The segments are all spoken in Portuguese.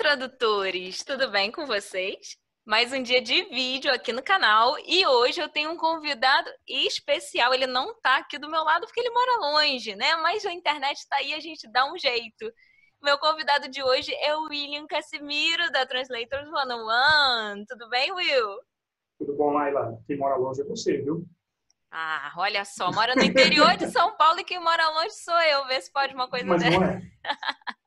tradutores! Tudo bem com vocês? Mais um dia de vídeo aqui no canal e hoje eu tenho um convidado especial. Ele não está aqui do meu lado porque ele mora longe, né? Mas a internet está aí, a gente dá um jeito. Meu convidado de hoje é o William Casimiro, da Translators 101. Tudo bem, Will? Tudo bom, Laila? Quem mora longe é você, viu? Ah, olha só, mora no interior de São Paulo e quem mora longe sou eu. Vê se pode uma coisa Mas dessa. não é.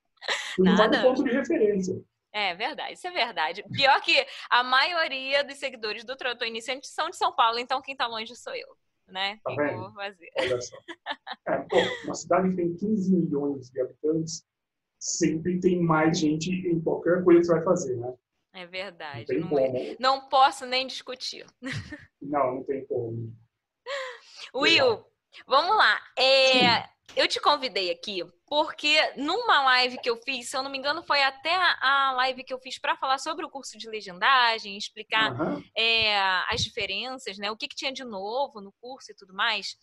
No ponto de referência. É verdade, isso é verdade. Pior que a maioria dos seguidores do Trator Iniciante são de São Paulo, então quem tá longe sou eu, né? Tá vendo? eu vou fazer. Olha só. É, pô, uma cidade que tem 15 milhões de habitantes, sempre tem mais gente em qualquer coisa que você vai fazer, né? É Não verdade. tem Não, como. não posso nem discutir. Não, não tem como. Will, vamos lá. É, eu te convidei aqui porque numa live que eu fiz, se eu não me engano, foi até a live que eu fiz para falar sobre o curso de legendagem, explicar Aham. é, as diferenças, né? O que, que tinha de novo no curso e tudo mais.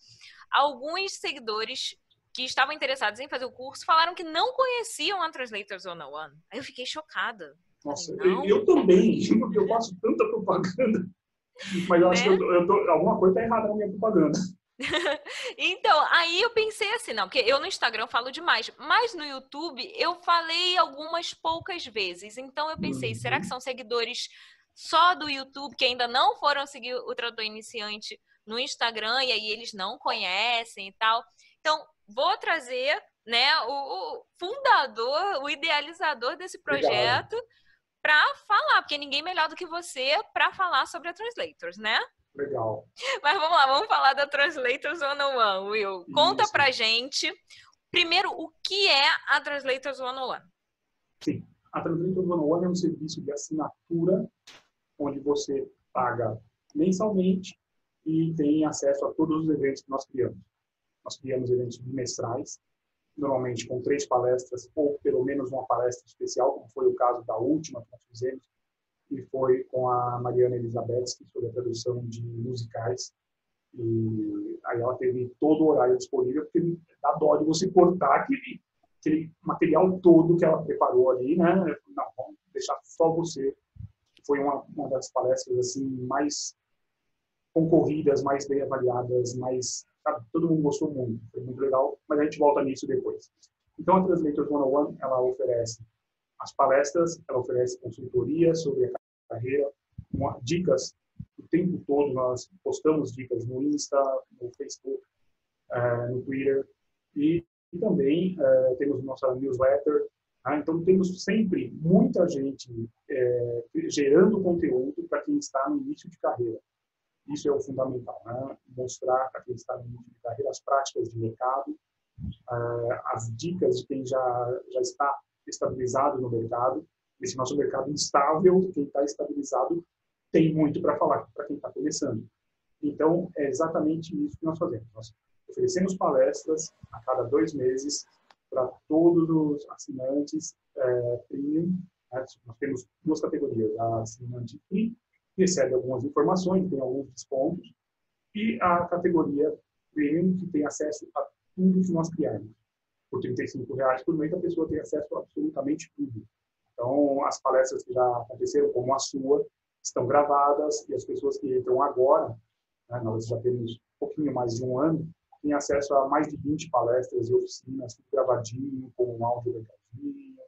Alguns seguidores que estavam interessados em fazer o curso falaram que não conheciam a Translators 101. Aí eu fiquei chocada. Nossa, Não. eu, eu também, porque eu faço tanta propaganda. Mas eu acho Né? que eu tô- eu tô- alguma coisa tá errada na minha propaganda. Então, aí eu pensei assim, não, porque eu no Instagram falo demais, mas no YouTube eu falei algumas poucas vezes. Então eu pensei, Uhum. será que são seguidores só do YouTube que ainda não foram seguir o Tradutor Iniciante no Instagram e aí eles não conhecem e tal? Então, vou trazer, né, o, o fundador, o idealizador desse projeto para falar, porque ninguém melhor do que você para falar sobre a Translators, né? Legal. Mas vamos lá, vamos falar da Translators 101, Will. Conta Isso. pra gente, primeiro, o que é a Translators 101? Sim. A Translator 101 é um serviço de assinatura onde você paga mensalmente e tem acesso a todos os eventos que nós criamos. Nós criamos eventos bimestrais, normalmente com três palestras ou pelo menos uma palestra especial, como foi o caso da última que nós fizemos, e foi com a Mariana Elizabeth, sobre a tradução de musicais. E aí ela teve todo o horário disponível, porque dá dó de você cortar aquele, aquele material todo que ela preparou ali, né? Não, vamos deixar só você. Foi uma, uma das palestras assim mais concorridas, mais bem avaliadas, mais sabe, todo mundo gostou muito, foi muito legal, mas a gente volta nisso depois. Então a Translators 101, ela oferece as palestras, ela oferece consultoria sobre a carreira, dicas o tempo todo, nós postamos dicas no Insta, no Facebook, eh, no Twitter e, e também eh, temos nossa newsletter. tá? Então temos sempre muita gente eh, gerando conteúdo para quem está no início de carreira. Isso é o fundamental, né? mostrar para quem está no início de carreira as práticas de mercado, as dicas de quem já já está estabilizado no mercado. Esse nosso mercado instável, quem está estabilizado tem muito para falar para quem está começando. Então, é exatamente isso que nós fazemos. Nós oferecemos palestras a cada dois meses para todos os assinantes é, premium. né? Nós temos duas categorias. A assinante free, que recebe algumas informações, tem alguns descontos, e a categoria premium, que tem acesso a tudo que nós criamos. Por 35 reais por mês, a pessoa tem acesso a absolutamente tudo. Então, as palestras que já aconteceram, como a sua, estão gravadas e as pessoas que entram agora, né, nós já temos um pouquinho mais de um ano, têm acesso a mais de 20 palestras e oficinas, tudo gravadinho, com um áudio legalzinho,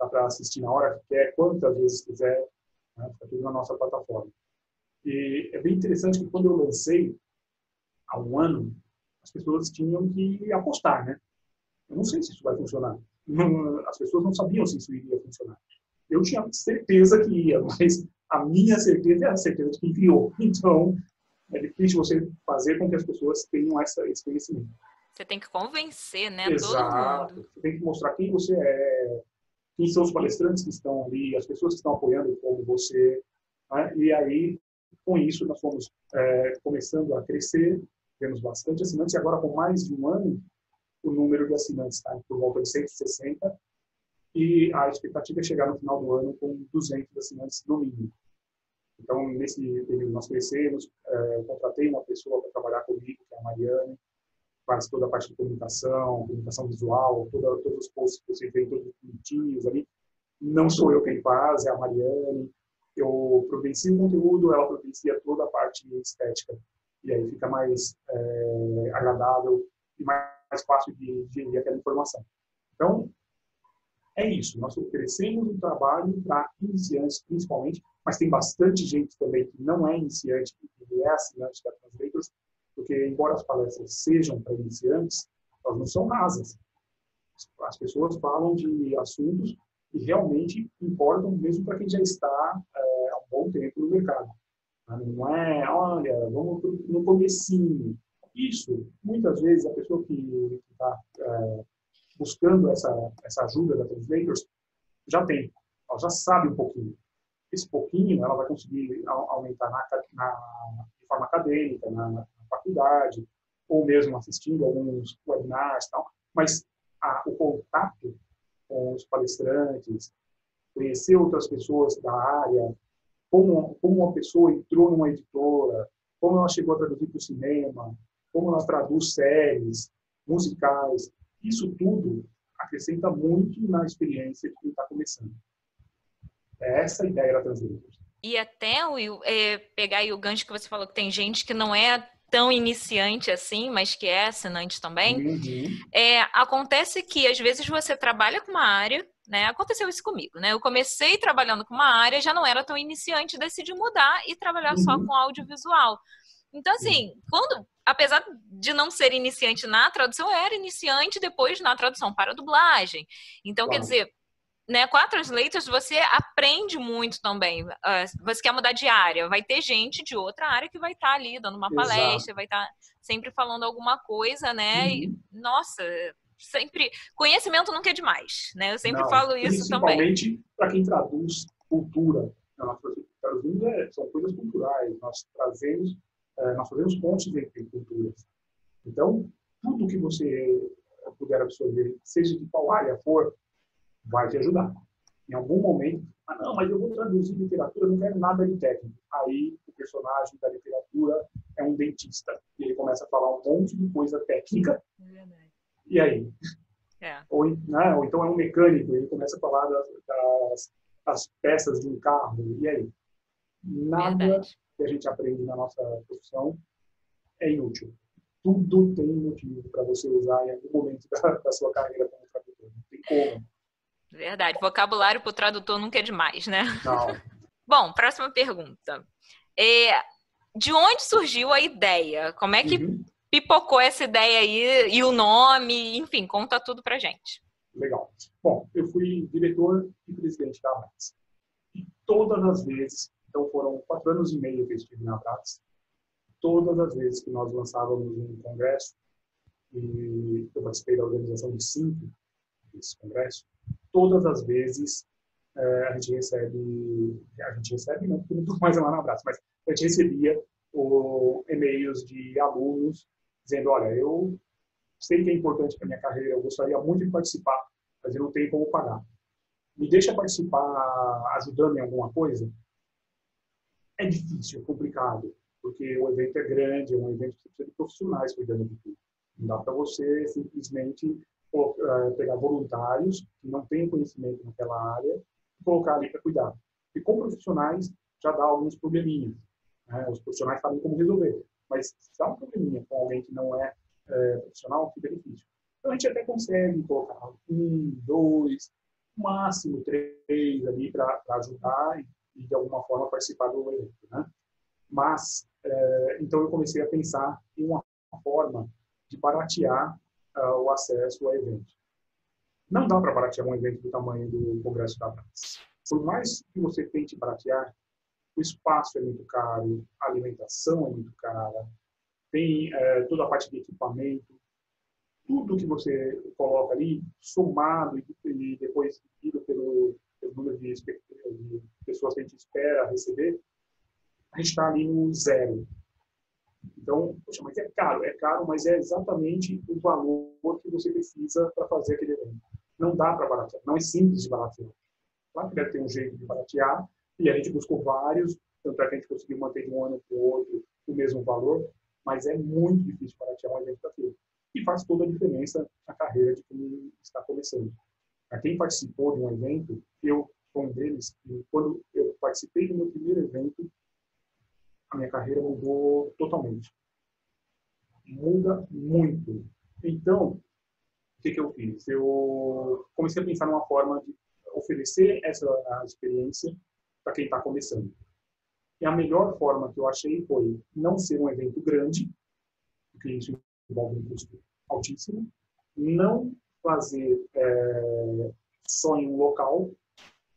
dá para assistir na hora que quer, quantas vezes quiser, né, fica tudo na nossa plataforma. E é bem interessante que quando eu lancei, há um ano, as pessoas tinham que apostar, né? Eu não sei se isso vai funcionar. Não- as pessoas não sabiam se isso iria funcionar. Eu tinha certeza que ia, mas a minha certeza é a certeza de quem criou. Então, é difícil você fazer com que as pessoas tenham essa, esse conhecimento. Você tem que convencer, né, todo Exato. mundo. Você tem que mostrar quem você é, quem são os palestrantes que estão ali, as pessoas que estão apoiando como você. né? E aí, com isso, nós fomos é, começando a crescer, temos bastante assinantes, e agora com mais de um ano, o número de assinantes está por volta de 160, e a expectativa é chegar no final do ano com 200 assinantes no mínimo. Então, nesse período nós crescemos, eu contratei uma pessoa para trabalhar comigo, que é a Mariane, faz toda a parte de comunicação, comunicação visual, toda, todos os posts que você vê, todos os bonitinhos ali. não sou eu quem faz, é a Mariane. Eu providencio o conteúdo, ela providencia toda a parte estética. E aí fica mais é, agradável e mais fácil de digerir aquela informação. Então, é isso. Nós oferecemos um trabalho para iniciantes, principalmente, mas tem bastante gente também que não é iniciante e é assinante da Translators, porque, embora as palestras sejam para iniciantes, elas não são rasas. As pessoas falam de assuntos que realmente importam mesmo para quem já está é, há um bom tempo no mercado. Não é, olha, vamos no comecinho. Isso, muitas vezes, a pessoa que está é, buscando essa, essa ajuda da Translators já tem, ela já sabe um pouquinho. Esse pouquinho ela vai conseguir aumentar na, na de forma acadêmica, na, na, faculdade, ou mesmo assistindo alguns webinars e tal. Mas a, o contato com os palestrantes, conhecer outras pessoas da área, como, como uma pessoa entrou numa editora, como ela chegou a traduzir para o cinema, como ela traduz séries, musicais. Isso tudo acrescenta muito na experiência de quem está começando. É essa a ideia da Translators. E até o, é, pegar aí o gancho que você falou que tem gente que não é tão iniciante assim, mas que é assinante também. Uhum. É, acontece que às vezes você trabalha com uma área, né? Aconteceu isso comigo, né? Eu comecei trabalhando com uma área, já não era tão iniciante, decidi mudar e trabalhar uhum. só com audiovisual. Então, assim, quando, apesar de não ser iniciante na tradução, eu era iniciante depois na tradução para dublagem. Então, claro. quer dizer, né, com a Translators você aprende muito também. Uh, você quer mudar de área, vai ter gente de outra área que vai estar tá ali dando uma Exato. palestra, vai estar tá sempre falando alguma coisa, né? Uhum. E, nossa, sempre conhecimento nunca é demais, né? Eu sempre Não, falo isso também. Principalmente para quem traduz cultura. Nós traduzimos é, são coisas culturais. Nós trazemos, nós fazemos pontes entre culturas. Então, tudo que você puder absorver, seja de qual área for, vai te ajudar. Em algum momento, ah, não, mas eu vou traduzir literatura, não quero nada de técnico. Aí o personagem da literatura é um dentista e ele começa a falar um monte de coisa técnica. É e aí? É. Ou, né, ou, então é um mecânico ele começa a falar das, das, das peças de um carro. E aí? Nada Verdade. Que a gente aprende na nossa profissão é inútil. Tudo tem motivo para você usar em algum momento da, da sua carreira como tradutor. Não tem como. Verdade. Vocabulário para o tradutor nunca é demais, né? Não. Bom, próxima pergunta. É, de onde surgiu a ideia? Como é que uhum. pipocou essa ideia aí e o nome? Enfim, conta tudo pra gente. Legal. Bom, eu fui diretor e presidente da Abrax. E todas as vezes, então foram quatro anos e meio que eu estive na Abrax, todas as vezes que nós lançávamos um congresso, e eu participei da organização de cinco desse congresso, todas as vezes é, a gente recebe, a gente recebe não, porque não estou mais lá no abraço, mas a gente recebia e-mails de alunos dizendo, olha, eu sei que é importante para minha carreira, eu gostaria muito de participar, mas eu não tenho como pagar. Me deixa participar ajudando em alguma coisa? É difícil, é complicado, porque o evento é grande, é um evento que precisa de profissionais cuidando de tudo. Não dá para você simplesmente é, pegar voluntários que não têm conhecimento naquela área e colocar ali para cuidar. E com profissionais já dá alguns probleminhas. Né? Os profissionais sabem como resolver, mas se dá um probleminha com alguém que não é, é profissional, fica difícil. Então a gente até consegue colocar um, dois, máximo três ali para ajudar e, e, de alguma forma participar do evento, né? Mas é, então eu comecei a pensar em uma forma de baratear uh, o acesso ao evento. Não dá para baratear um evento do tamanho do Congresso da Brás. Por mais que você tente baratear, o espaço é muito caro, a alimentação é muito cara, tem é, toda a parte de equipamento, tudo que você coloca ali, somado e, e depois dividido pelo, pelo número de, de pessoas que a gente espera receber, a gente está ali no zero. Então, poxa, mas é caro, é caro, mas é exatamente o valor que você precisa para fazer aquele evento. Não dá para baratear, não é simples de baratear. Claro que deve ter um jeito de baratear, e a gente buscou vários, tanto é que a gente conseguiu manter de um ano para o outro o mesmo valor, mas é muito difícil baratear um evento daquele. E faz toda a diferença na carreira de quem está começando. Para quem participou de um evento, eu um deles, quando eu participei do meu primeiro evento, a minha carreira mudou totalmente. Muda muito. Então, o que, que eu fiz? Eu comecei a pensar numa forma de oferecer essa experiência para quem está começando. E a melhor forma que eu achei foi não ser um evento grande, porque isso envolve um custo altíssimo, não fazer é, só em um local,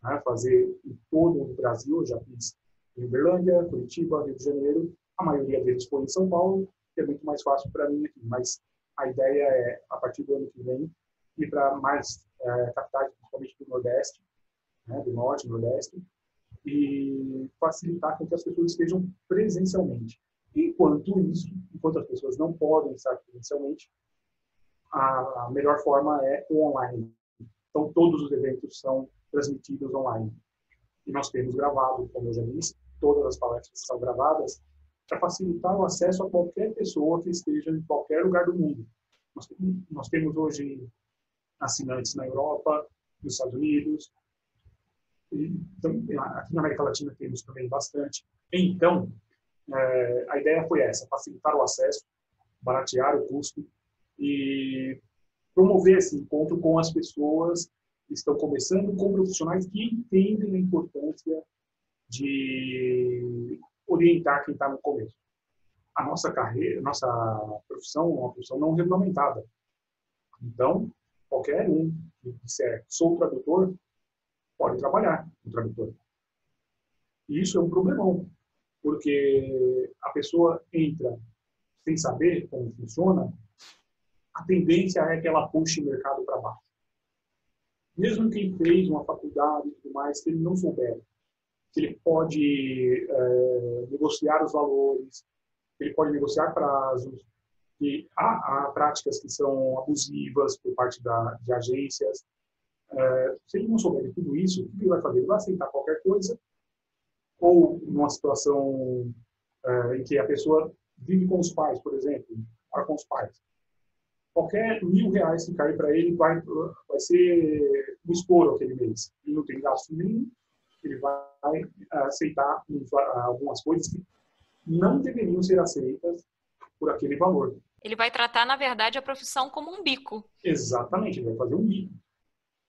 né, fazer em todo o Brasil, já fiz em Uberlândia, Curitiba, Rio de Janeiro, a maioria deles foi em São Paulo, que é muito mais fácil para mim aqui, mas a ideia é, a partir do ano que vem, ir para mais é, capitais, principalmente do Nordeste, né, do Norte, Nordeste, e facilitar com que as pessoas estejam presencialmente. Enquanto isso, enquanto as pessoas não podem estar presencialmente, a melhor forma é o online. Então, todos os eventos são transmitidos online. E nós temos gravado, como eu já disse, todas as palestras são gravadas para facilitar o acesso a qualquer pessoa que esteja em qualquer lugar do mundo. Nós, temos hoje assinantes na Europa, nos Estados Unidos, e, então, aqui na América Latina temos também bastante. Então, é, a ideia foi essa, facilitar o acesso, baratear o custo e promover esse encontro com as pessoas que estão começando, com profissionais que entendem a importância de orientar quem está no começo. A nossa carreira, nossa profissão é uma profissão não regulamentada. Então, qualquer um que disser sou tradutor, pode trabalhar no tradutor. E isso é um problemão, porque a pessoa entra sem saber como funciona, a tendência é que ela puxe o mercado para baixo. Mesmo quem fez uma faculdade e tudo mais, se ele não souber que ele pode é, negociar os valores, que ele pode negociar prazos, que há, há, práticas que são abusivas por parte da, de agências. É, se ele não souber de tudo isso, o que ele vai fazer? Ele vai aceitar qualquer coisa, ou numa situação é, em que a pessoa vive com os pais, por exemplo, mora com os pais qualquer mil reais que cair para ele vai, vai ser um estouro aquele mês. Ele não tem gasto nenhum, ele vai aceitar algumas coisas que não deveriam ser aceitas por aquele valor. Ele vai tratar, na verdade, a profissão como um bico. Exatamente, ele vai fazer um bico.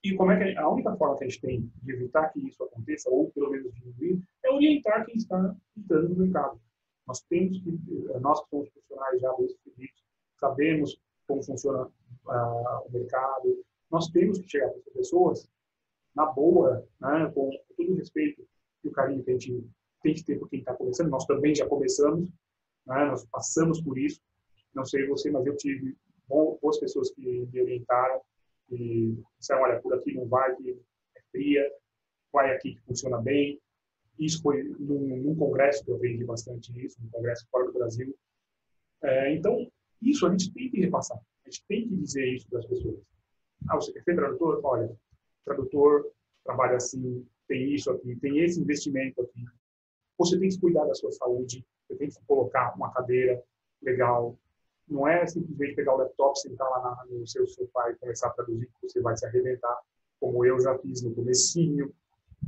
E como é que a única forma que a gente tem de evitar que isso aconteça, ou pelo menos diminuir, é orientar quem está entrando no mercado. Nós temos que, nós que somos profissionais já bem sabemos como funciona uh, o mercado. Nós temos que chegar para essas pessoas na boa, né, com todo o respeito e o carinho que a gente tem que ter por quem está começando. Nós também já começamos, né, nós passamos por isso. Não sei você, mas eu tive boas pessoas que me orientaram e disseram, olha, por aqui não vai, que é fria, vai aqui que funciona bem. Isso foi num, num congresso que eu vendi bastante isso, num congresso fora do Brasil. É, então, isso a gente tem que repassar. A gente tem que dizer isso para as pessoas. Ah, você quer ser tradutor? Olha, tradutor trabalha assim, tem isso aqui, tem esse investimento aqui. Você tem que cuidar da sua saúde, você tem que colocar uma cadeira legal. Não é simplesmente pegar o laptop, sentar lá no seu sofá e começar a traduzir, que você vai se arrebentar, como eu já fiz no comecinho.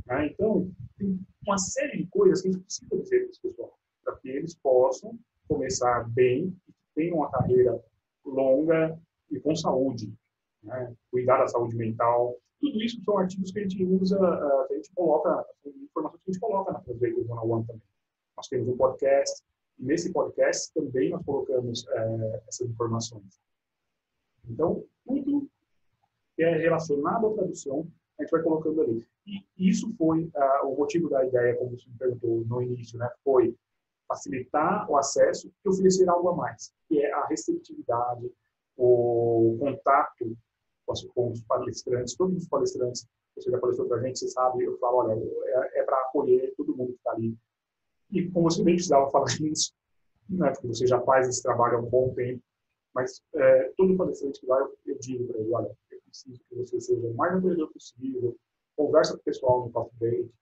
Né? Então, tem uma série de coisas que a gente precisa dizer para as pessoas, para que eles possam começar bem tenham uma carreira longa e com saúde, né? cuidar da saúde mental. Tudo isso são artigos que a gente usa, uh, que a gente coloca, informações que a gente coloca na Translate One One também. Nós temos um podcast, e nesse podcast também nós colocamos uh, essas informações. Então, tudo que é relacionado à tradução, a gente vai colocando ali. E isso foi uh, o motivo da ideia, como você me perguntou no início, né? Foi facilitar o acesso e oferecer algo a mais, que é a receptividade, o contato com os palestrantes, todos os palestrantes, você já palestrou para a gente, você sabe, eu falo, olha, é, é para acolher todo mundo que está ali. E como você nem precisava falar isso, né, porque você já faz esse trabalho há um bom tempo, mas é, todo palestrante que vai, eu, eu digo para ele, olha, eu preciso que você seja o mais acolhedor possível, conversa com o pessoal no coffee date,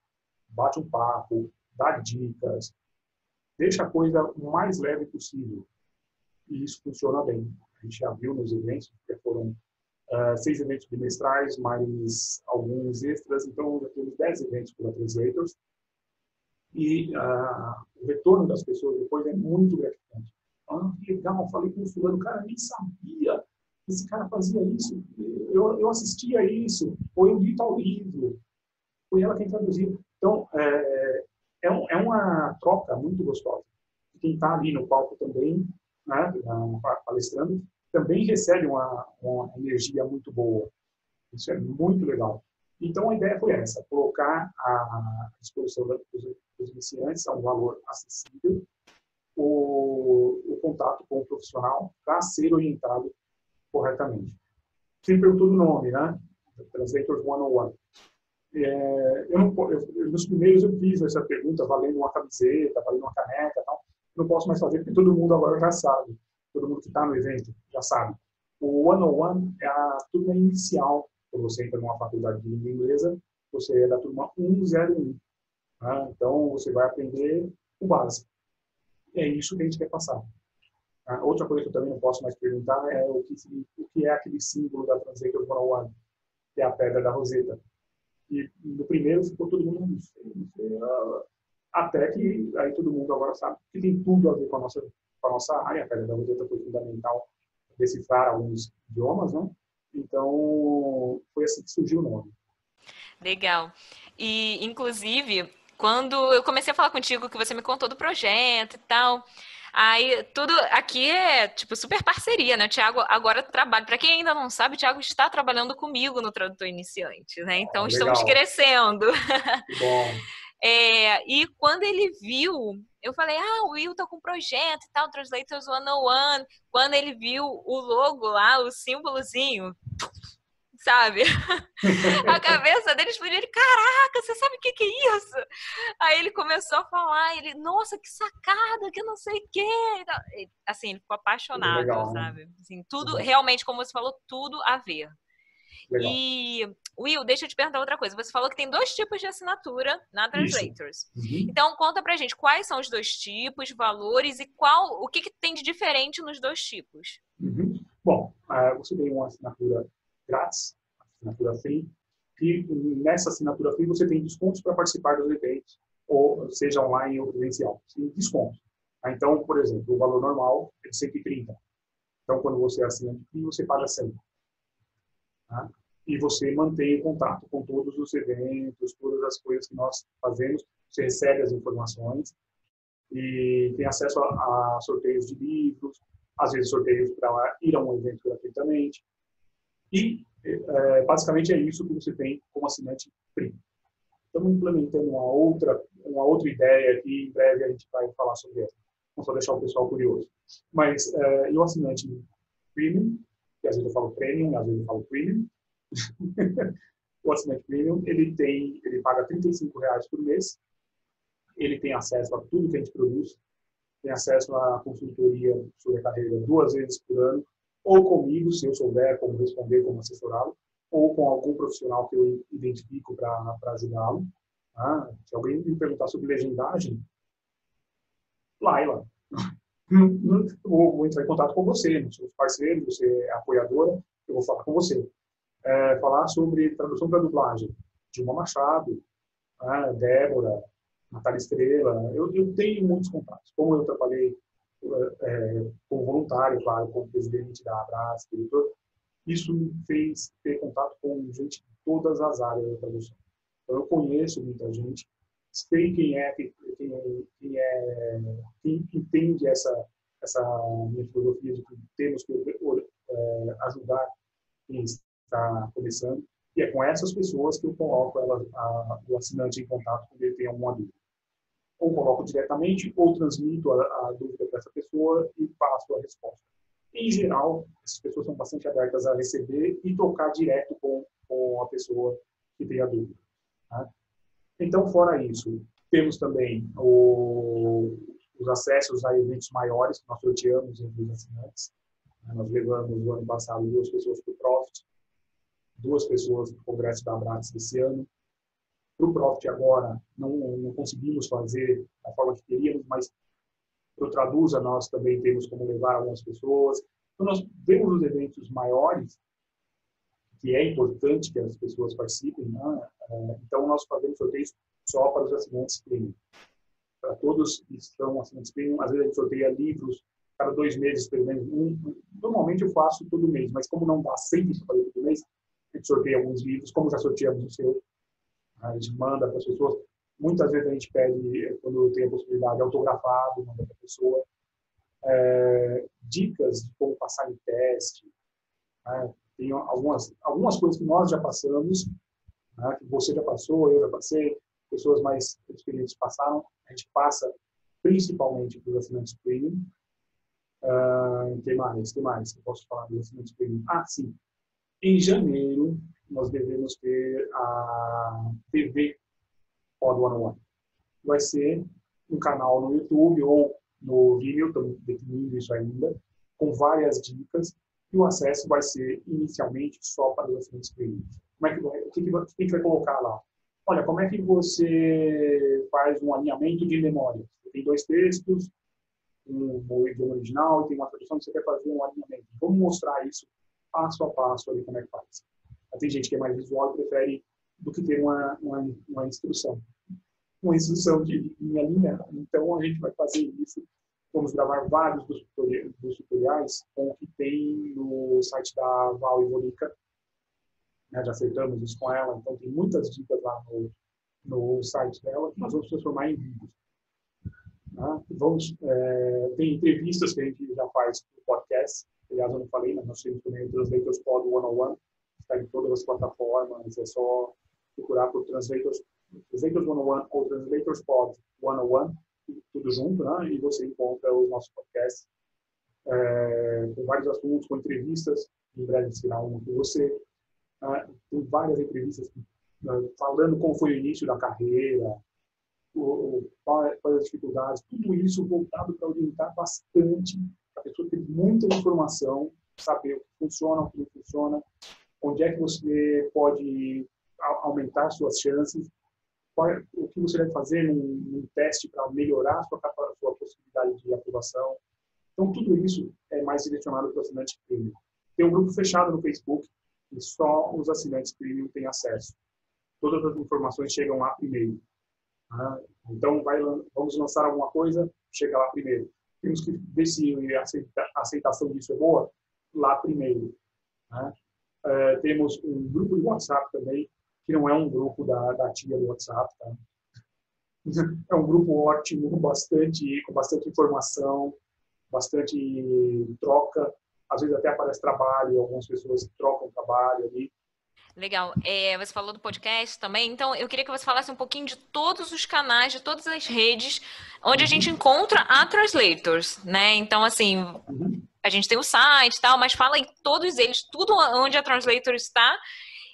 bate um papo, dá dicas, deixa a coisa o mais leve possível. E isso funciona bem. A gente viu nos eventos que foram uh, seis eventos bimestrais, mais alguns extras, então já temos dez eventos pela Translators. E uh, o retorno das pessoas depois é muito gratificante. Ah, que legal, falei com o fulano, cara, nem sabia que esse cara fazia isso. Eu, eu assistia isso, ou eu li tal livro. Foi ela quem traduziu. Então, é, é, um, é uma troca muito gostosa. Quem está ali no palco também, né, palestrando, também recebe uma, uma energia muito boa. Isso é muito legal. Então, a ideia foi essa, colocar à disposição dos, iniciantes a um valor acessível o, o contato com o profissional para ser orientado corretamente. Você perguntou do nome, né? Translators 101. É, eu não, eu, nos primeiros eu fiz essa pergunta valendo uma camiseta, valendo uma caneca e tal. Não posso mais fazer porque todo mundo agora já sabe. Todo mundo que está no evento já sabe. O 101 é a turma inicial. Quando você entra numa faculdade de língua inglesa, você é da turma 101. Né? Então, você vai aprender o básico. É isso que a gente quer passar. Ah, outra coisa que eu também não posso mais perguntar é o que, o que é aquele símbolo da Translator 101, que é a pedra da Roseta. E no primeiro ficou todo mundo, não sei, não sei, até que aí todo mundo agora sabe que tem tudo a ver com a nossa, com a nossa área. A Roseta foi fundamental decifrar alguns idiomas, né? Então, foi assim que surgiu o nome. Legal. E, inclusive, quando eu comecei a falar contigo, que você me contou do projeto e tal, Aí tudo aqui é tipo super parceria, né? O Thiago agora trabalha. Para quem ainda não sabe, o Thiago está trabalhando comigo no Tradutor Iniciante, né? Então ah, estamos crescendo. Bom. É, e quando ele viu, eu falei, ah, o Will tá com um projeto e tal, Translators 101. Quando ele viu o logo lá, o símbolozinho, sabe? a cabeça dele explodiu. Ele, caraca, você sabe o que, que é isso? Aí ele começou a falar, ele, nossa, que sacada, que não sei o quê. Assim, ele ficou apaixonado, Legal, né? sabe? Assim, tudo, realmente, como você falou, tudo a ver. Legal. E, Will, deixa eu te perguntar outra coisa. Você falou que tem dois tipos de assinatura na Translators. Uhum. Então, conta pra gente quais são os dois tipos, valores e qual o que, que tem de diferente nos dois tipos. Uhum. Bom, uh, você tem uma assinatura grátis, assinatura free, e nessa assinatura free você tem descontos para participar dos eventos, ou seja online ou presencial. Tem descontos. Tá? Então, por exemplo, o valor normal é de 130. Então, quando você assina de free, você paga 100. Tá? E você mantém contato com todos os eventos, todas as coisas que nós fazemos. Você recebe as informações e tem acesso a, a sorteios de livros, às vezes sorteios para ir a um evento gratuitamente. E, é, basicamente, é isso que você tem como assinante premium. Estamos implementando uma outra, uma outra ideia que em breve a gente vai falar sobre ela. Vamos só deixar o pessoal curioso. Mas é, e o assinante premium, que às vezes eu falo premium, às vezes eu falo premium, o assinante premium, ele tem, ele paga 35 reais por mês, ele tem acesso a tudo que a gente produz, tem acesso à consultoria sobre a carreira duas vezes por ano, ou comigo, se eu souber como responder, como assessorá-lo, ou com algum profissional que eu identifico para ajudá-lo. Tá? Se alguém me perguntar sobre legendagem, Laila, ou vou entrar em contato com você, nós somos parceiros, você é apoiadora, eu vou falar com você. É, falar sobre tradução para dublagem, Dilma Machado, né, Débora, Natália Estrela, eu, eu tenho muitos contatos. Como eu trabalhei é, como voluntário, claro, como presidente da diretor, isso me fez ter contato com gente de todas as áreas da tradução. Então, eu conheço muita gente, sei quem é quem, é, quem, é, quem entende essa essa metodologia de que temos que é, ajudar quem está começando e é com essas pessoas que eu coloco ela, a, o assinante em contato quando ele tem alguma dúvida ou coloco diretamente, ou transmito a, a dúvida para essa pessoa e passo a resposta. Em geral, essas pessoas são bastante abertas a receber e trocar direto com, com a pessoa que tem a dúvida. Tá? Então, fora isso, temos também o, os acessos a eventos maiores que nós sorteamos entre os assinantes. Nós levamos no ano passado duas pessoas para o Profit, duas pessoas para o Congresso da Abrax esse ano, para o Profit agora, não, não conseguimos fazer da forma que queríamos, mas para o Traduza nós também temos como levar algumas pessoas. Então, nós vemos os eventos maiores que é importante que as pessoas participem. Né? É, então, nós fazemos sorteios só para os assinantes premium. Para todos que estão assinantes premium, às vezes a gente sorteia livros cada dois meses, pelo menos. Um, normalmente eu faço todo mês, mas como não dá sempre para fazer todo mês, a gente sorteia alguns livros, como já sorteamos o seu, a gente manda para as pessoas. Muitas vezes a gente pede, quando tem a possibilidade, autografado, manda para a pessoa. É, dicas de como passar em teste. Né? Tem algumas, algumas coisas que nós já passamos, né? que você já passou, eu já passei, pessoas mais experientes passaram. A gente passa principalmente para os assinantes premium. Uh, que mais? que mais que eu posso falar dos assinantes premium? Ah, sim. Em janeiro, nós devemos ter a TV Pod One One. Vai ser um canal no YouTube ou no Vimeo, estamos definindo isso ainda, com várias dicas, e o acesso vai ser inicialmente só para os assinantes. Como é que vai, o que, o que, que vai colocar lá? Olha, como é que você faz um alinhamento de memória? Tem dois textos, um idioma original e tem uma tradução que você quer fazer um alinhamento. Vamos mostrar isso passo a passo ali como é que faz. Tem gente que é mais visual e prefere do que ter uma, uma, uma instrução. Uma instrução de linha a linha. Então, a gente vai fazer isso. Vamos gravar vários dos, dos tutoriais com o que tem no site da Val Ivorica. Né, já acertamos isso com ela. Então, tem muitas dicas lá no, no site dela que nós vamos transformar em vídeos. Né? Vamos, é, tem entrevistas que a gente já faz no podcast aliás, eu não falei, mas nós temos também o Translators Pod 101, está em todas as plataformas, é só procurar por Translators, Translators 101 ou Translators Pod 101, tudo junto, né? E você encontra os nossos podcasts é, com vários assuntos, com entrevistas, em breve será uma com você. É, tem várias entrevistas né, falando como foi o início da carreira, quais as dificuldades, tudo isso voltado para orientar bastante a pessoa ter muita informação, saber o que funciona, o que não funciona, onde é que você pode aumentar suas chances, é, o que você deve fazer num, num teste para melhorar a sua, a sua possibilidade de aprovação. Então, tudo isso é mais direcionado para o assinante premium. Tem um grupo fechado no Facebook e só os assinantes premium têm acesso. Todas as informações chegam lá primeiro. Ah, então, vai, vamos lançar alguma coisa, chega lá primeiro temos que ver se a aceitação disso é boa lá primeiro. Né? É, temos um grupo de WhatsApp também, que não é um grupo da, da tia do WhatsApp. Tá? É um grupo ótimo, bastante, com bastante informação, bastante troca. Às vezes até aparece trabalho, algumas pessoas trocam trabalho ali. Legal. É, você falou do podcast também, então eu queria que você falasse um pouquinho de todos os canais, de todas as redes onde a gente uhum. encontra a Translators, né? Então, assim, uhum. a gente tem o site e tal, mas fala em todos eles, tudo onde a Translators está.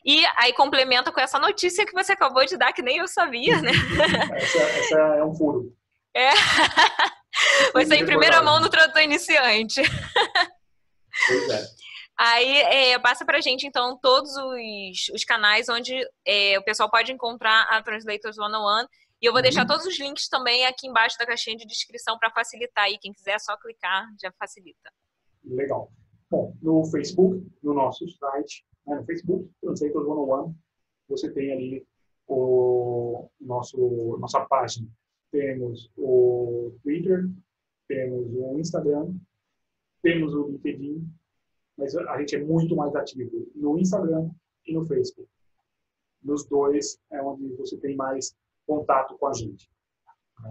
E aí complementa com essa notícia que você acabou de dar, que nem eu sabia, né? Essa, essa é um furo. É. Você em primeira mão no tradutor iniciante. Pois é. Aí é, passa pra gente, então, todos os, os canais onde é, o pessoal pode encontrar a Translators One on One. E eu vou deixar uhum. todos os links também aqui embaixo da caixinha de descrição para facilitar aí. Quem quiser, é só clicar, já facilita. Legal. Bom, no Facebook, no nosso site, né, no Facebook, Translators One on One, você tem ali o nosso nossa página. Temos o Twitter, temos o Instagram, temos o LinkedIn, mas a gente é muito mais ativo no Instagram e no Facebook. Nos dois é onde você tem mais contato com a gente.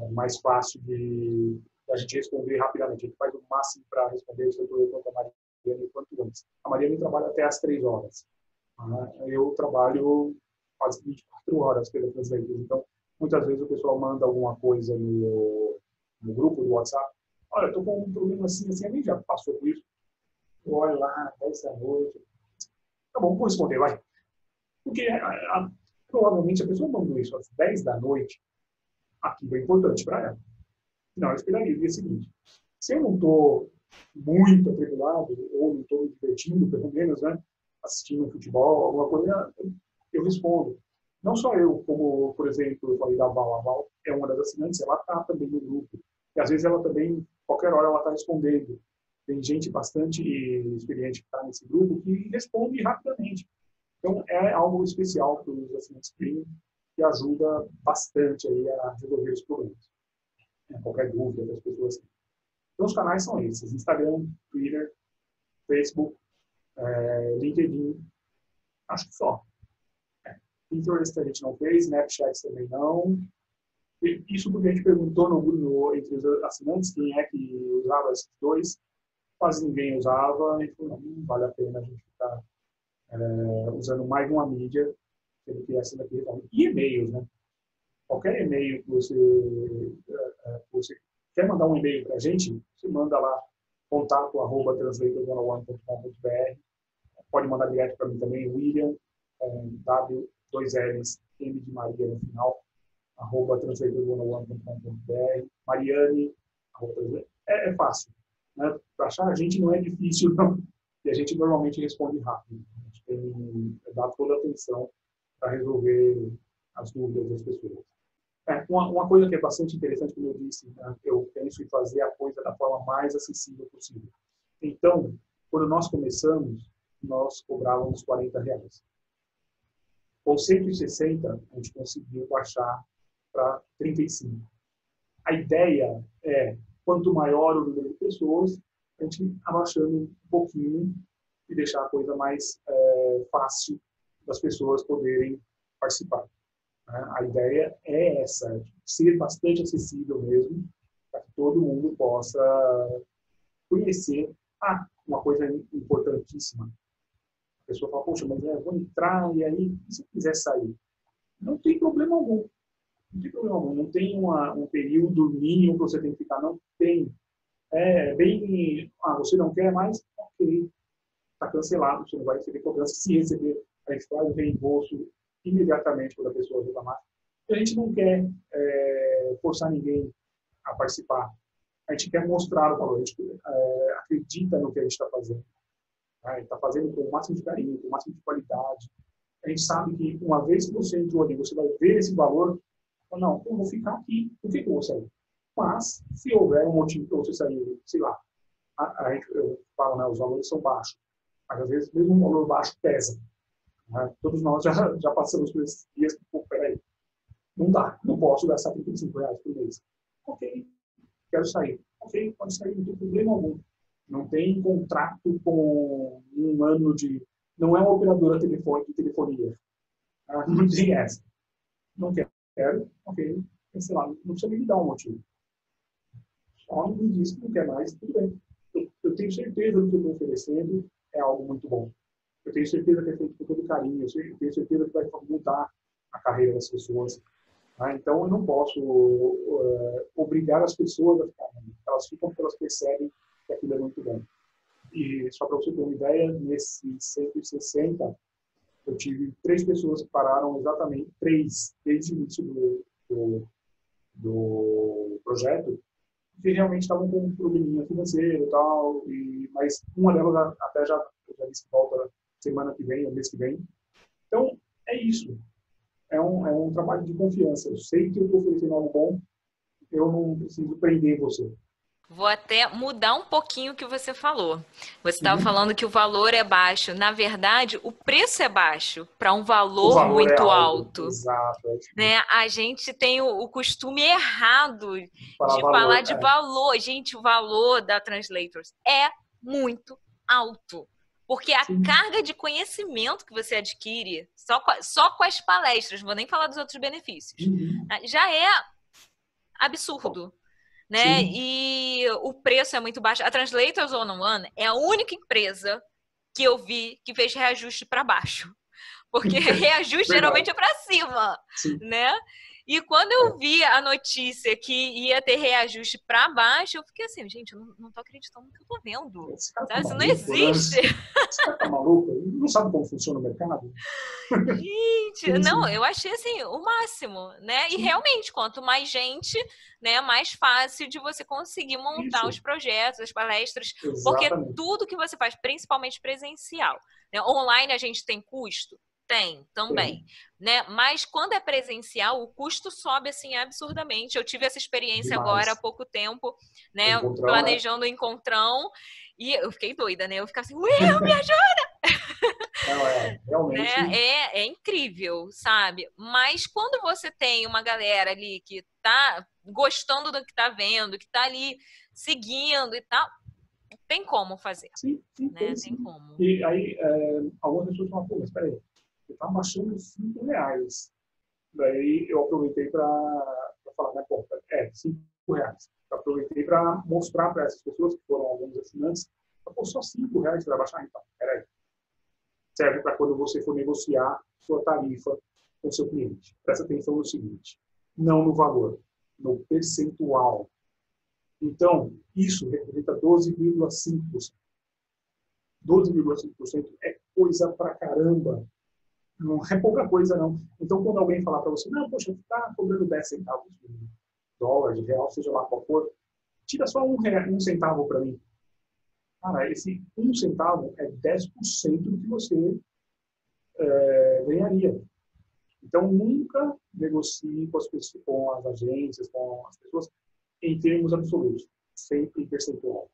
É mais fácil de a gente responder rapidamente. A gente faz o máximo para responder tanto eu quanto a Mariana quanto antes. A Mariana trabalha até às três horas. Né? Eu trabalho quase 24 horas pela Translator. Então, muitas vezes o pessoal manda alguma coisa no, no grupo do WhatsApp. Olha, estou com um problema assim, assim. A gente já passou por isso olha lá, 10 da noite. Tá bom, vou responder, vai. Porque a, a, provavelmente a pessoa mandou isso às 10 da noite, aquilo é importante para ela. Não, eu esperaria o dia seguinte. Se eu não estou muito atribulado, ou não estou me divertindo, pelo menos, né, assistindo futebol, alguma coisa, eu respondo. Não só eu, como, por exemplo, eu falei da Val, a Val é uma das assinantes, ela está também no grupo. E às vezes ela também, qualquer hora, ela está respondendo. Tem gente bastante experiente que está nesse grupo que responde rapidamente. Então, é algo especial para os assinantes premium que ajuda bastante aí a resolver os problemas. É, qualquer dúvida das pessoas. Então, os canais são esses: Instagram, Twitter, Facebook, é, LinkedIn. Acho que só. É. Pinterest a gente não fez, Snapchat também não. Isso porque a gente perguntou no, no, entre os assinantes quem é que usava esses dois. Quase ninguém usava. E falou, não, vale a pena a gente ficar é, usando mais uma mídia, sendo que essa daqui E e-mails, né? Qualquer e-mail que você, é, é, você quer mandar um e-mail para a gente, você manda lá contato arroba translator101.com.br pode mandar direto para mim também, William, com W, dois L's, M de Maria no final, arroba translator101.com.br Mariane, arroba, é, é fácil. Né? Para achar a gente não é difícil, não. E a gente normalmente responde rápido tem dado toda a atenção para resolver as dúvidas das pessoas. É, uma, uma, coisa que é bastante interessante, como eu disse, né, eu penso em fazer a coisa da forma mais acessível possível. Então, quando nós começamos, nós cobrávamos 40 reais. Com 160, a gente conseguiu baixar para 35. A ideia é, quanto maior o número de pessoas, a gente abaixando um pouquinho e deixar a coisa mais é, fácil das pessoas poderem participar. Né? A ideia é essa, ser bastante acessível mesmo, para que todo mundo possa conhecer ah, uma coisa importantíssima. A pessoa fala, poxa, mas eu vou entrar e aí, e se quiser sair? Não tem problema algum. Não tem. Não tem uma, um período mínimo que você tem que ficar. Não tem. É bem, ah, você não quer mais? Ok está cancelado, você não vai receber cobrança. Se receber, a gente faz o reembolso imediatamente quando a pessoa reclamar. A gente não quer é, forçar ninguém a participar. A gente quer mostrar o valor, a gente é, acredita no que a gente está fazendo. Está fazendo com o máximo de carinho, com o máximo de qualidade. A gente sabe que uma vez que você entrou ali, você vai ver esse valor, não, eu vou ficar aqui, por que, eu vou sair? Mas, se houver um motivo para você sair, sei lá, a, a gente, eu falo, né, os valores são baixos. Mas, às vezes, mesmo um valor baixo pesa. Né? Todos nós já, já passamos por esses dias que, peraí, não dá, não posso gastar 35 reais por mês. Ok, quero sair. Ok, pode sair, não tem problema algum. Não tem contrato com um ano de. Não é uma operadora telefone, de telefonia. Ah, não tem essa. Não quero, ok, sei lá, não precisa me dar um motivo. Só me diz que não quer mais, tudo bem. Eu, eu tenho certeza do que eu estou oferecendo, é algo muito bom. Eu tenho certeza que é feito com todo carinho, eu tenho certeza que vai mudar a carreira das pessoas. Né? Então, eu não posso uh, obrigar as pessoas a ficar. Elas ficam porque elas percebem que aquilo é muito bom. E só para você ter uma ideia, nesses 160, eu tive três pessoas que pararam exatamente, três, desde o início do, do, do projeto, que realmente estavam com um probleminha financeiro e tal, e, mas uma delas até já, já disse que volta semana que vem, ou mês que vem. Então, é isso. É um, é um trabalho de confiança. Eu sei que eu estou oferecendo algo bom, eu não preciso prender você. Vou até mudar um pouquinho o que você falou. Você estava uhum. falando que o valor é baixo. Na verdade, o preço é baixo para um valor, valor, muito é alto. alto. Exato. É né? A gente tem o, o costume errado falar de valor, falar de é. valor. Gente, o valor da Translators é muito alto. Porque a Sim. carga de conhecimento que você adquire só com, só com as palestras, vou nem falar dos outros benefícios, uhum. já é absurdo né? Sim. E o preço é muito baixo. A Translators One on One é a única empresa que eu vi que fez reajuste para baixo. Porque reajuste geralmente é para cima, Sim. né? E quando eu é. vi a notícia que ia ter reajuste para baixo, eu fiquei assim, gente, eu não, não tô acreditando no que eu tô vendo. Esse cara tá Isso não existe. Né? Esse cara tá maluco? Não sabe como funciona o mercado? Gente, não, eu achei assim, o máximo, né? E realmente, quanto mais gente, né, mais fácil de você conseguir montar Isso. os projetos, as palestras, Exatamente. porque tudo que você faz, principalmente presencial, né? online a gente tem custo, tem, também. Né? Mas quando é presencial, o custo sobe assim absurdamente. Eu tive essa experiência Demais. agora há pouco tempo, né? Encontrão, né? planejando o né? encontrão. E eu fiquei doida, né? Eu ficava assim, Will, me ajuda! Não, é, realmente. Né? É, é incrível, sabe? Mas quando você tem uma galera ali que tá gostando do que tá vendo, que tá ali seguindo e tal, tem como fazer. Sim, sim, né? tem, Tem sim. como. E aí, é, algumas pessoas falam, pô, mas peraí, você tá baixando 5 reais. Daí eu aproveitei para falar, né, pô, é, 5 reais. Eu aproveitei para mostrar para essas pessoas que foram alguns assinantes, pô, só 5 reais para baixar, então, peraí. Serve para quando você for negociar sua tarifa com seu cliente. Presta atenção no seguinte, não no valor, no percentual. Então, isso representa 12,5%. 12,5% é coisa pra caramba. Não é pouca coisa, não. Então, quando alguém falar para você, não, poxa, está cobrando 10 centavos de dólar, de real, seja lá qual for, tira só um, real, um centavo para mim. Cara, esse um centavo é 10% do que você é, ganharia. Então, nunca negocie com as, pessoas, com as agências, com as pessoas, em termos absolutos. Sempre em percentual.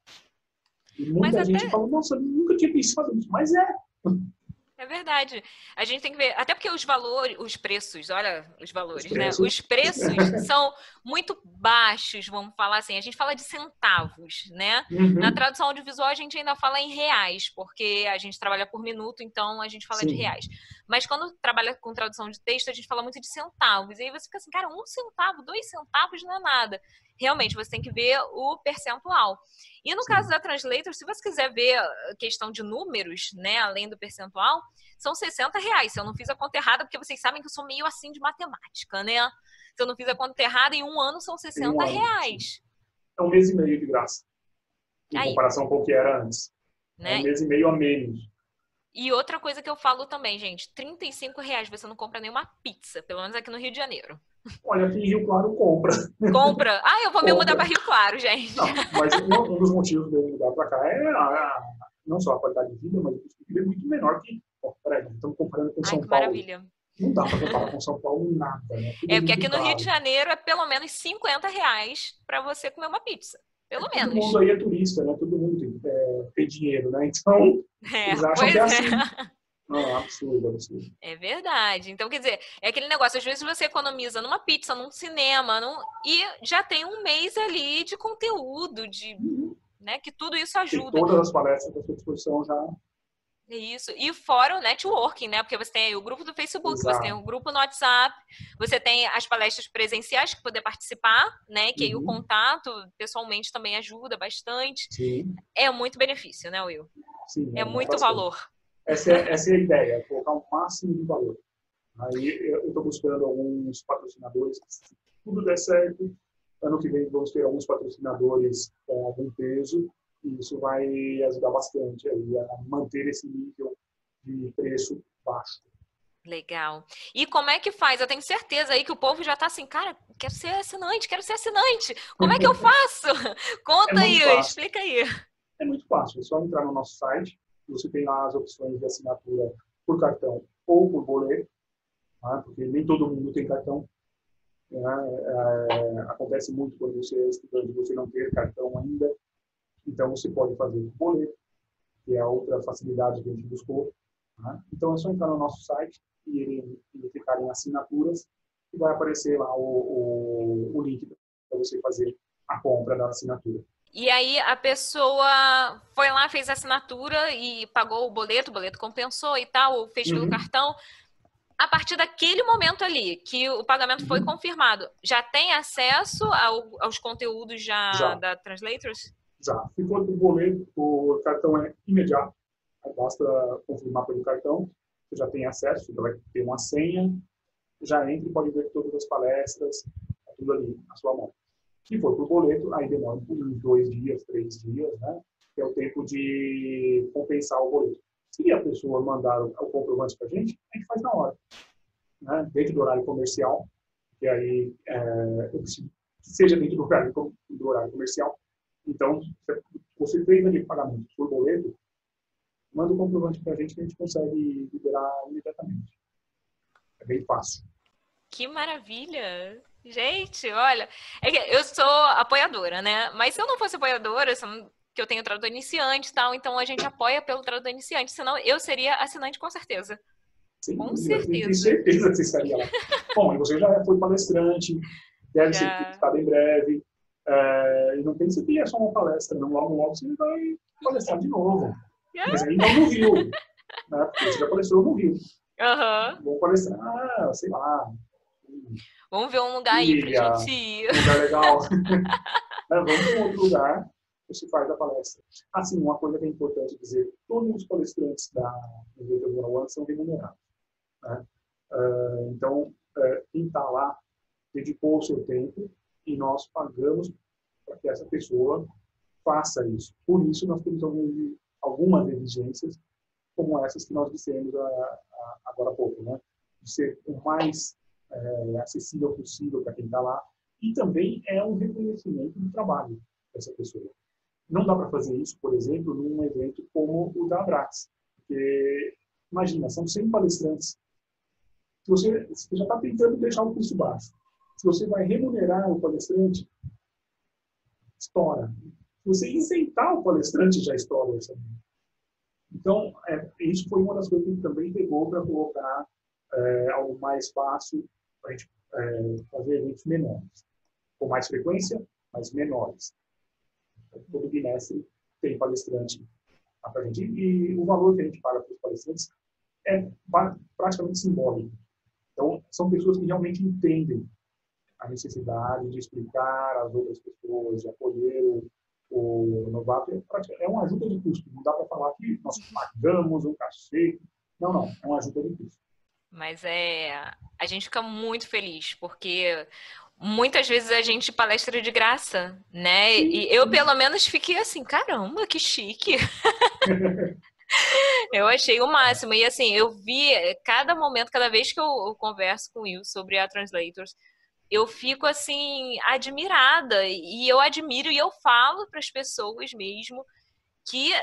E muita Mas gente até- fala, nossa, nunca tinha pensado nisso. Mas é. É verdade. A gente tem que ver, até porque os valores, os preços, olha os valores, né? preços. Os preços são muito baixos, vamos falar assim. A gente fala de centavos, né? Uhum. Na tradução audiovisual a gente ainda fala em reais, porque a gente trabalha por minuto, então a gente fala de Sim. reais. Mas quando trabalha com tradução de texto, a gente fala muito de centavos. E aí você fica assim, cara, um centavo, dois centavos não é nada. Realmente, você tem que ver o percentual. E no Sim. caso da Translator, se você quiser ver a questão de números, né, além do percentual, são 60 reais. Se eu não fiz a conta errada, porque vocês sabem que eu sou meio assim de matemática, né? Se eu não fiz a conta errada, em um ano são 60 ano, reais. É um mês e meio de graça. Em Aí. comparação com o que era antes. É Né? um mês e meio a menos. E outra coisa que eu falo também, gente, 35 reais você não compra nenhuma pizza, pelo menos aqui no Rio de Janeiro. Olha, aqui em Rio Claro compra. Compra. Ah, eu vou me Compra. mudar para Rio Claro, gente. Não, mas um, dos motivos de eu mudar para cá é a, não só a qualidade de vida, mas o custo de vida é muito menor que. Ó, peraí, estamos comparando com Ai, São que Paulo. maravilha. Não dá para comparar com São Paulo nada, né? Tudo É porque aqui no Rio de. Janeiro é pelo menos 50 reais para você comer uma pizza. Pelo Todo menos. mundo aí é turista, né? Todo mundo tem, é, tem dinheiro, né? Então, É, eles acham que é é. assim. Não, é absurdo, absurdo. É verdade. Então, quer dizer, é aquele negócio, às vezes você economiza numa pizza, num cinema, num... e já tem um mês ali de conteúdo, de, né, que tudo isso Tem ajuda. todas as palestras à sua disposição já. É Isso. E fora o networking, né? Porque você tem aí o grupo do Facebook, você Exato. tem o grupo no WhatsApp, você tem as palestras presenciais que poder participar, né? Que aí o Uhum. contato pessoalmente também ajuda bastante. Sim, É muito benefício, né, Will? sim. É muito bastante. valor. Essa é, essa é a ideia, colocar o máximo de valor. Aí eu estou buscando alguns patrocinadores. Se tudo der certo, ano que vem vamos ter alguns patrocinadores com algum peso e isso vai ajudar bastante aí a manter esse nível de preço baixo. Legal. E como é que faz? Eu tenho certeza aí que o povo já tá assim, cara, quero ser assinante, quero ser assinante. Como é que eu faço? Conta É aí, fácil. explica aí. É muito fácil, é só entrar no nosso site, você tem lá as opções de assinatura por cartão ou por boleto, tá? porque nem todo mundo tem cartão. né? É, acontece muito quando você é estudante você não ter cartão ainda, então você pode fazer por boleto, que é a outra facilidade que a gente buscou. né? Então é só entrar no nosso site e ele, ele clicar em assinaturas e vai aparecer lá o, o, o link para você fazer a compra da assinatura. E aí a pessoa foi lá, fez a assinatura e pagou o boleto, o boleto compensou e tal, ou fez pelo Uhum. cartão. A partir daquele momento ali, que o pagamento foi Uhum. confirmado, já tem acesso ao- aos conteúdos já, Já. da Translators? Já. Se for por boleto, o cartão é imediato. Basta confirmar pelo cartão. Você já tem acesso, vai ter uma senha. Já entra e pode ver todas as palestras, tá tudo ali na sua mão. Se for por boleto, aí demora uns dois dias, três dias, né? Que é o tempo de compensar o boleto. Se a pessoa mandar o comprovante para a gente, a gente faz na hora. Né? Dentro do horário comercial, que aí é, eu preciso que seja dentro do horário, do horário comercial. Então, você fez ali pagamento por boleto, manda o comprovante para a gente que a gente consegue liberar imediatamente. É bem fácil. Que maravilha! Gente, olha, é eu sou apoiadora, né? Mas se eu não fosse apoiadora, se eu não que eu tenho tradutor iniciante e tal, então a gente apoia pelo tradutor iniciante, senão eu seria assinante com certeza. Sim, com certeza. certeza. certeza que você estaria lá. Bom, e você já foi palestrante, deve ser entrevistado em breve. É, e não tem que ser só uma palestra, não. Logo, logo você vai palestrar de novo. É. Mas ainda no Rio. Né? Porque você já palestrou no Rio. Uhum. Vou palestrar, ah, sei lá. Vamos ver um lugar aí pra gente ir. Um lugar legal. é, vamos para um outro lugar você faz a palestra. Assim, uma coisa que é importante dizer, todos os palestrantes da Universidade One são remunerados. Né? Uh, então, uh, quem está lá dedicou o seu tempo e nós pagamos para que essa pessoa faça isso. Por isso, nós temos algumas exigências, como essas que nós dissemos a, a, agora há pouco, né? de ser o mais é, acessível possível para quem está lá, e também é um reconhecimento do trabalho dessa pessoa. Não dá para fazer isso, por exemplo, num evento como o da Abrax, porque, imagina, são 100 palestrantes. Você, você já está tentando deixar o custo baixo, se você vai remunerar o palestrante, estoura. Se você isentar o palestrante, já estoura essa. Então, é, isso foi uma das coisas que também pegou para colocar é, algo mais fácil para a gente é, fazer eventos menores, com mais frequência, mas menores. Todo bimestre tem palestrante para gente. E o valor que a gente paga para os palestrantes é praticamente simbólico. Então, são pessoas que realmente entendem a necessidade de explicar às outras pessoas, de acolher o, o novato. É, é uma ajuda de custo. Não dá para falar que nós pagamos um cachê. Não, não. É uma ajuda de custo. Mas é, a gente fica muito feliz, porque muitas vezes a gente palestra de graça, né? E eu, pelo menos, fiquei assim, caramba, que chique. eu achei o máximo. E assim, eu vi cada momento, cada vez que eu, converso com o Will sobre a Translators, eu fico assim, admirada. E eu admiro e eu falo para as pessoas mesmo que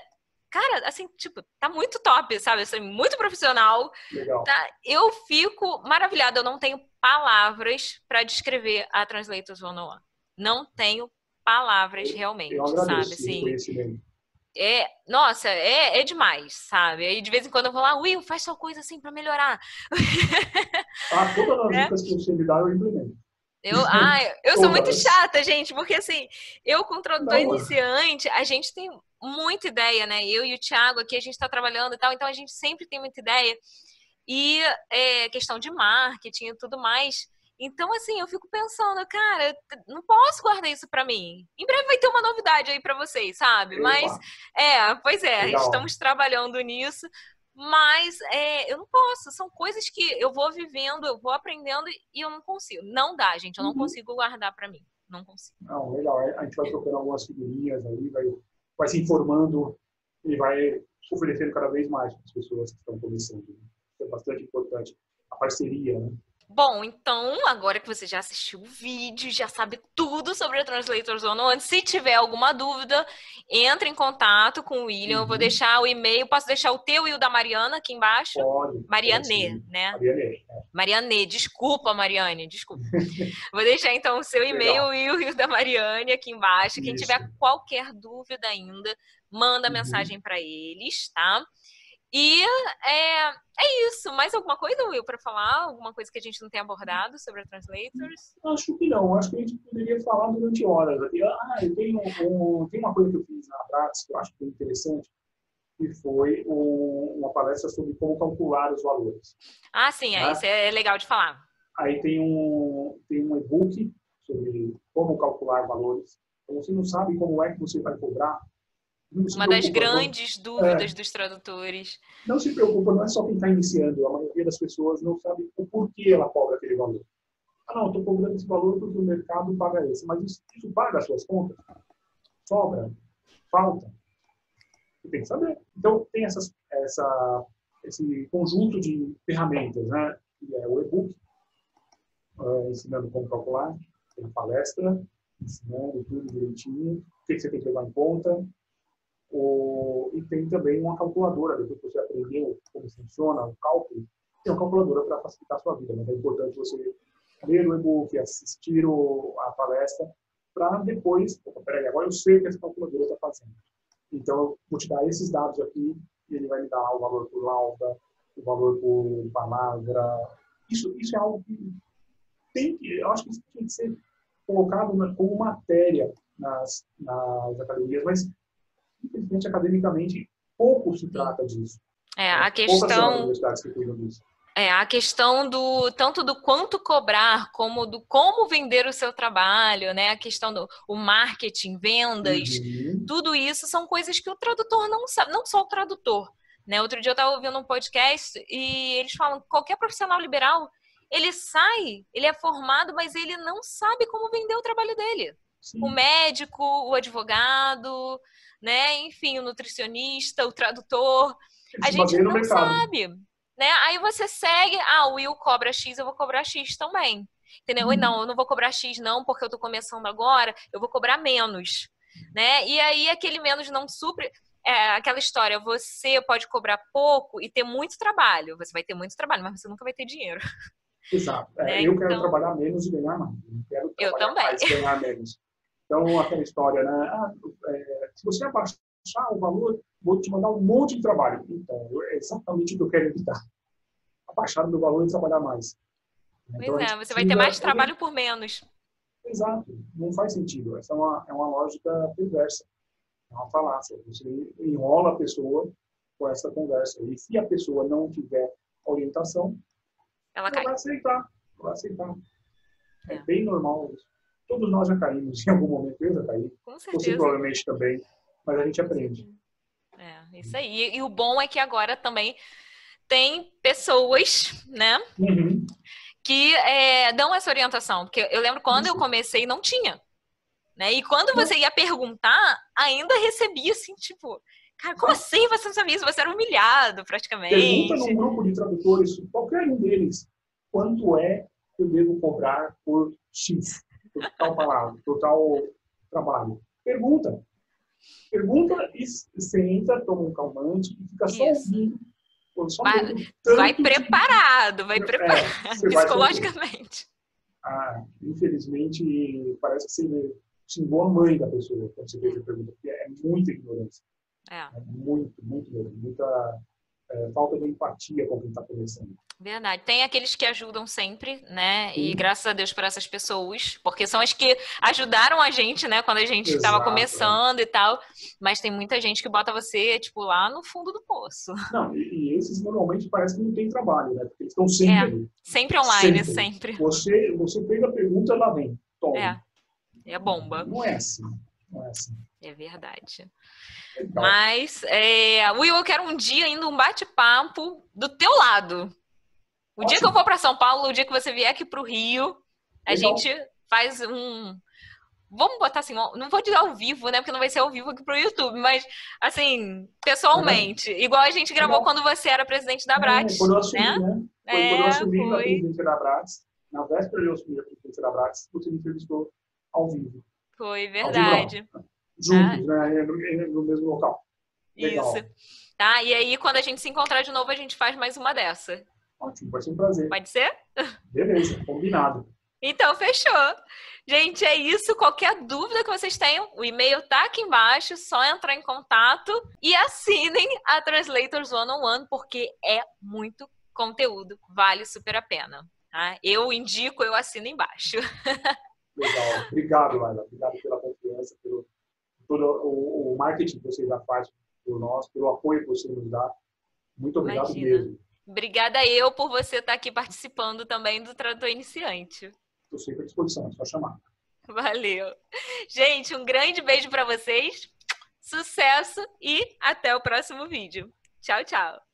cara, assim, tipo, tá muito top, sabe? Assim, muito profissional. Legal. Tá? Eu fico maravilhada, eu não tenho palavras para descrever a Translators 101. Não tenho palavras realmente, eu sabe? Assim, é, nossa, é, é demais, sabe? Aí de vez em quando eu vou lá, Will, faz sua coisa assim para melhorar. Ah, todas as é? dicas que você me dá, eu implemento. Eu, ah, eu sou muito chata, gente, porque assim, eu com tradutor iniciante, a gente tem muita ideia, né? Eu e o Thiago aqui, a gente está trabalhando e tal, então a gente sempre tem muita ideia. E é, questão de marketing e tudo mais. Então, assim, eu fico pensando, cara, não posso guardar isso para mim. Em breve vai ter uma novidade aí para vocês, sabe? Mas, é, pois é, Legal. estamos trabalhando nisso. Mas é, eu não posso, são coisas que eu vou vivendo, eu vou aprendendo e eu não consigo. Não dá, gente, eu não uhum. consigo guardar para mim. Não consigo. Não, legal. A gente vai trocando algumas figurinhas aí, vai vai se informando e vai oferecendo cada vez mais para as pessoas que estão começando. Isso é bastante importante. A parceria, né? Bom, então, agora que você já assistiu o vídeo, já sabe tudo sobre a Translators One, se tiver alguma dúvida, entre em contato com o William. Uhum. Eu vou uhum. deixar o e-mail, posso deixar o teu e o da Mariana aqui embaixo? Pode. Mariane, né? Mariane. É. Mariane, desculpa, Mariane, desculpa. vou deixar então o seu e-mail e o da Mariane aqui embaixo. Quem Isso. tiver qualquer dúvida ainda, manda uhum. mensagem para eles, tá? E é, é isso. Mais alguma coisa, Will, para falar? Alguma coisa que a gente não tem abordado sobre a Translators? Acho que não. Acho que a gente poderia falar durante horas. Ah, eu tenho, um, tem uma coisa que eu fiz na Praxis que eu acho que é interessante, que foi um, uma palestra sobre como calcular os valores. Ah, sim. Né? Isso é legal de falar. Aí tem um, tem um e-book sobre como calcular valores. Então, você não sabe como é que você vai cobrar, uma das grandes não. dúvidas é. dos tradutores. Não se preocupa, não é só quem está iniciando. A maioria das pessoas não sabe o porquê ela cobra aquele valor. Ah, não, estou cobrando esse valor porque o mercado paga esse. Mas isso, isso paga as suas contas? Sobra? Falta? Você tem que saber. Então, tem essas, essa, esse conjunto de ferramentas, né? Que é o e-book, uh, ensinando como calcular, tem palestra, ensinando tudo direitinho, o que, que você tem que levar em conta, o, e tem também uma calculadora, depois que você aprendeu como funciona o cálculo, tem uma calculadora para facilitar a sua vida. Mas é importante você ler o e-book, assistir o, a palestra, para depois, peraí, agora eu sei o que essa calculadora está fazendo. Então, eu vou te dar esses dados aqui e ele vai me dar o valor por lauda, o valor por palavra. Isso, isso é algo que tem que, eu acho que isso tem que ser colocado como matéria nas, nas academias, mas infelizmente academicamente pouco se trata disso. É, a questão. É, a questão do tanto do quanto cobrar, como do como vender o seu trabalho, né? A questão do o marketing, vendas, uhum. tudo isso são coisas que o tradutor não sabe, não só o tradutor. Né? Outro dia eu estava ouvindo um podcast e eles falam que qualquer profissional liberal ele sai, ele é formado, mas ele não sabe como vender o trabalho dele. Sim. O médico, o advogado, né? Enfim, o nutricionista, o tradutor. a gente não sabe. Né? Aí você segue, ah, o Will cobra X, eu vou cobrar X também. Entendeu? Uhum. Não, eu não vou cobrar X não, porque eu tô começando agora, eu vou cobrar menos. Né? E aí aquele menos não supre. É aquela história, você pode cobrar pouco e ter muito trabalho. Você vai ter muito trabalho, mas você nunca vai ter dinheiro. Exato. É, né? Eu quero então... trabalhar menos e ganhar mais. Eu, quero eu também. mais e ganhar menos. Então, aquela história, né? Ah, é, se você abaixar o valor, vou te mandar um monte de trabalho. Então, é exatamente o que eu quero evitar. Abaixar o meu valor e trabalhar mais. Pois então, é, você vai ter mais trabalho por menos. Exato. Não faz sentido. Essa é uma, é uma lógica perversa. É uma falácia. Você enrola a pessoa com essa conversa. E se a pessoa não tiver orientação, ela, ela vai aceitar. Vai aceitar. É. é bem normal isso. Todos nós já caímos em algum momento, eu já caí. Com certeza. Você provavelmente também, mas a gente aprende. É, isso aí. E, o bom é que agora também tem pessoas, né? Uhum. Que é, dão essa orientação. Porque eu lembro quando isso. eu comecei, não tinha. Né? E quando você ia perguntar, ainda recebia assim, tipo, cara, como assim você não sabia isso? Você era humilhado praticamente. Pergunta num grupo de tradutores, qualquer um deles, quanto é que eu devo cobrar por X? Por tal palavra, por tal trabalho. Pergunta. Pergunta e entra, toma um calmante e fica só ouvindo. Vai preparado, vai é, preparado é, psicologicamente. Ah, infelizmente, parece que você xingou a mãe da pessoa quando você fez a pergunta, porque é muita ignorância. É. é muito, muito, muita é, falta de empatia com quem está começando. Verdade. Tem aqueles que ajudam sempre, né? Sim. E graças a Deus por essas pessoas, porque são as que ajudaram a gente, né? Quando a gente estava começando e tal. Mas tem muita gente que bota você, tipo, lá no fundo do poço. Não, e, e esses normalmente parece que não tem trabalho, né? Porque eles estão sempre é, ali. Sempre online, sempre. sempre. Você, você fez a pergunta, lá vem. Toma. É. É bomba. Não é assim. É. É verdade. Mas, é, Will, eu quero um dia ainda um bate-papo do teu lado. O dia que eu for para São Paulo, o dia que você vier aqui para o Rio, a Legal. gente faz um. Vamos botar assim, não vou dizer ao vivo, né? Porque não vai ser ao vivo aqui pro YouTube, mas assim, pessoalmente. Igual a gente gravou quando você era presidente da Brats. É, quando eu assumi, né? né? Foi é, quando eu assumi foi. a presidência da Brats. Na véspera de eu assumir a presidência da Brats, você me entrevistou ao vivo. Foi, verdade. Juntos, ah. né? No mesmo local. Legal. Isso. Tá? E aí, quando a gente se encontrar de novo, a gente faz mais uma dessa. Ótimo, vai ser um prazer. Pode ser? Beleza, combinado. Então, fechou. Gente, é isso. Qualquer dúvida que vocês tenham, o e-mail tá aqui embaixo, só entrar em contato e assinem a Translators One on One, porque é muito conteúdo, vale super a pena. Tá? Eu indico, eu assino embaixo. Legal. Obrigado, Laila. Obrigado pela confiança, pelo todo o, o marketing que você já faz por nós, pelo apoio que você nos dá. Muito obrigado Imagina. mesmo. Obrigada eu por você estar aqui participando também do Tradutor Iniciante. Estou sempre à disposição, é só chamar. Valeu. Gente, um grande beijo para vocês. Sucesso e até o próximo vídeo. Tchau, tchau.